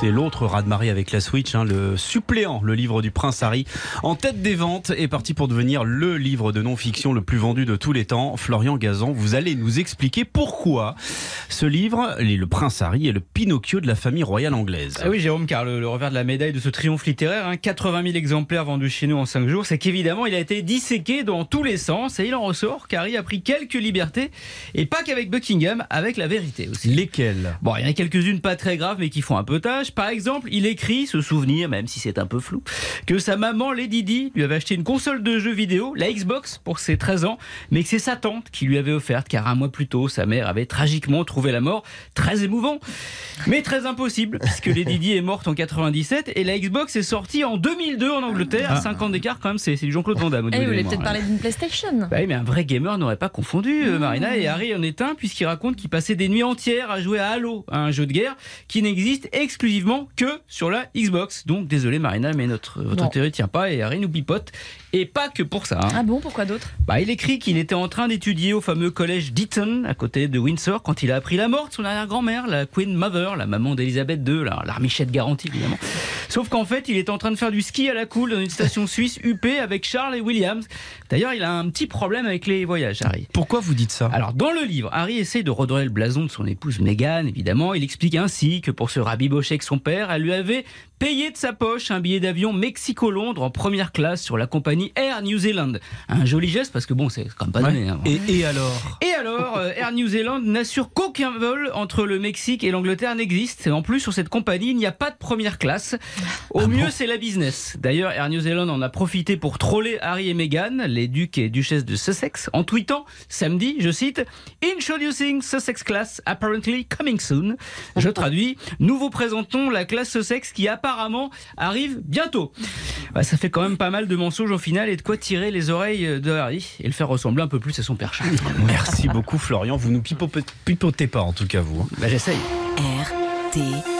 C'est l'autre raz-de-marée avec la Switch, hein, le suppléant, le livre du prince Harry, en tête des ventes, est parti pour devenir le livre de non-fiction le plus vendu de tous les temps. Florian Gazan, vous allez nous expliquer pourquoi ce livre, Le prince Harry, est le Pinocchio de la famille royale anglaise. Ah oui, Jérôme, car le, revers de la médaille de ce triomphe littéraire, 80 hein, 000 exemplaires vendus chez nous en 5 jours, c'est qu'évidemment, il a été disséqué dans tous les sens et il en ressort qu'Harry a pris quelques libertés et pas qu'avec Buckingham, avec la vérité aussi. Lesquelles? Bon, il y en a quelques-unes pas très graves mais qui font un peu tâche. Par exemple, il écrit ce souvenir, même si c'est un peu flou, que sa maman Lady Di lui avait acheté une console de jeux vidéo, la Xbox, pour ses 13 ans, mais que c'est sa tante qui lui avait offerte car un mois plus tôt, sa mère avait tragiquement trouvé la mort. Très émouvant, mais très impossible puisque Lady Di est morte en 97 et la Xbox est sortie en 2002 en Angleterre. À 5 ans d'écart, quand même, c'est du Jean-Claude Van Damme. Eh, vous voulez peut-être parler d'une PlayStation bah oui, mais un vrai gamer n'aurait pas confondu euh, Marina et Harry en est un puisqu'il raconte qu'il passait des nuits entières à jouer à Halo, un jeu de guerre qui n'existe exclusivement que sur la Xbox. Donc désolé Marina, mais notre, votre théorie tient pas et Harry nous pipote. Et pas que pour ça. Hein. Ah bon, pourquoi d'autre? Bah, Il écrit qu'il était en train d'étudier au fameux collège d'Eton, à côté de Windsor, quand il a appris la mort de son arrière-grand-mère, la Queen Mother, la maman d'Elisabeth II, l'armichette garantie évidemment. Sauf qu'en fait, il est en train de faire du ski à la cool dans une station suisse UP avec Charles et Williams. D'ailleurs, il a un petit problème avec les voyages, Harry. Pourquoi vous dites ça? Alors, dans le livre, Harry essaie de redorer le blason de son épouse Meghan, évidemment. Il explique ainsi que pour se rabibocher avec son père, elle lui avait payé de sa poche un billet d'avion Mexico-Londres en première classe sur la compagnie Air New Zealand. Un joli geste parce que bon, c'est quand même pas donné. Hein. Et, alors? Et alors, euh, Air New Zealand n'assure qu'aucun vol entre le Mexique et l'Angleterre n'existe. Et en plus, sur cette compagnie, il n'y a pas de première classe. Au ah mieux, c'est la business. D'ailleurs, Air New Zealand en a profité pour troller Harry et Meghan, les ducs et duchesses de Sussex, en tweetant samedi, je cite, Introducing Sussex Class, apparently coming soon. Je traduis, nous vous présentons la classe Sussex qui apparemment arrive bientôt. Bah, ça fait quand même pas mal de mensonges au final et de quoi tirer les oreilles de Harry et le faire ressembler un peu plus à son père Charles. Merci beaucoup Florian, vous nous pipotez pas en tout cas vous. Hein. Bah, j'essaye. RT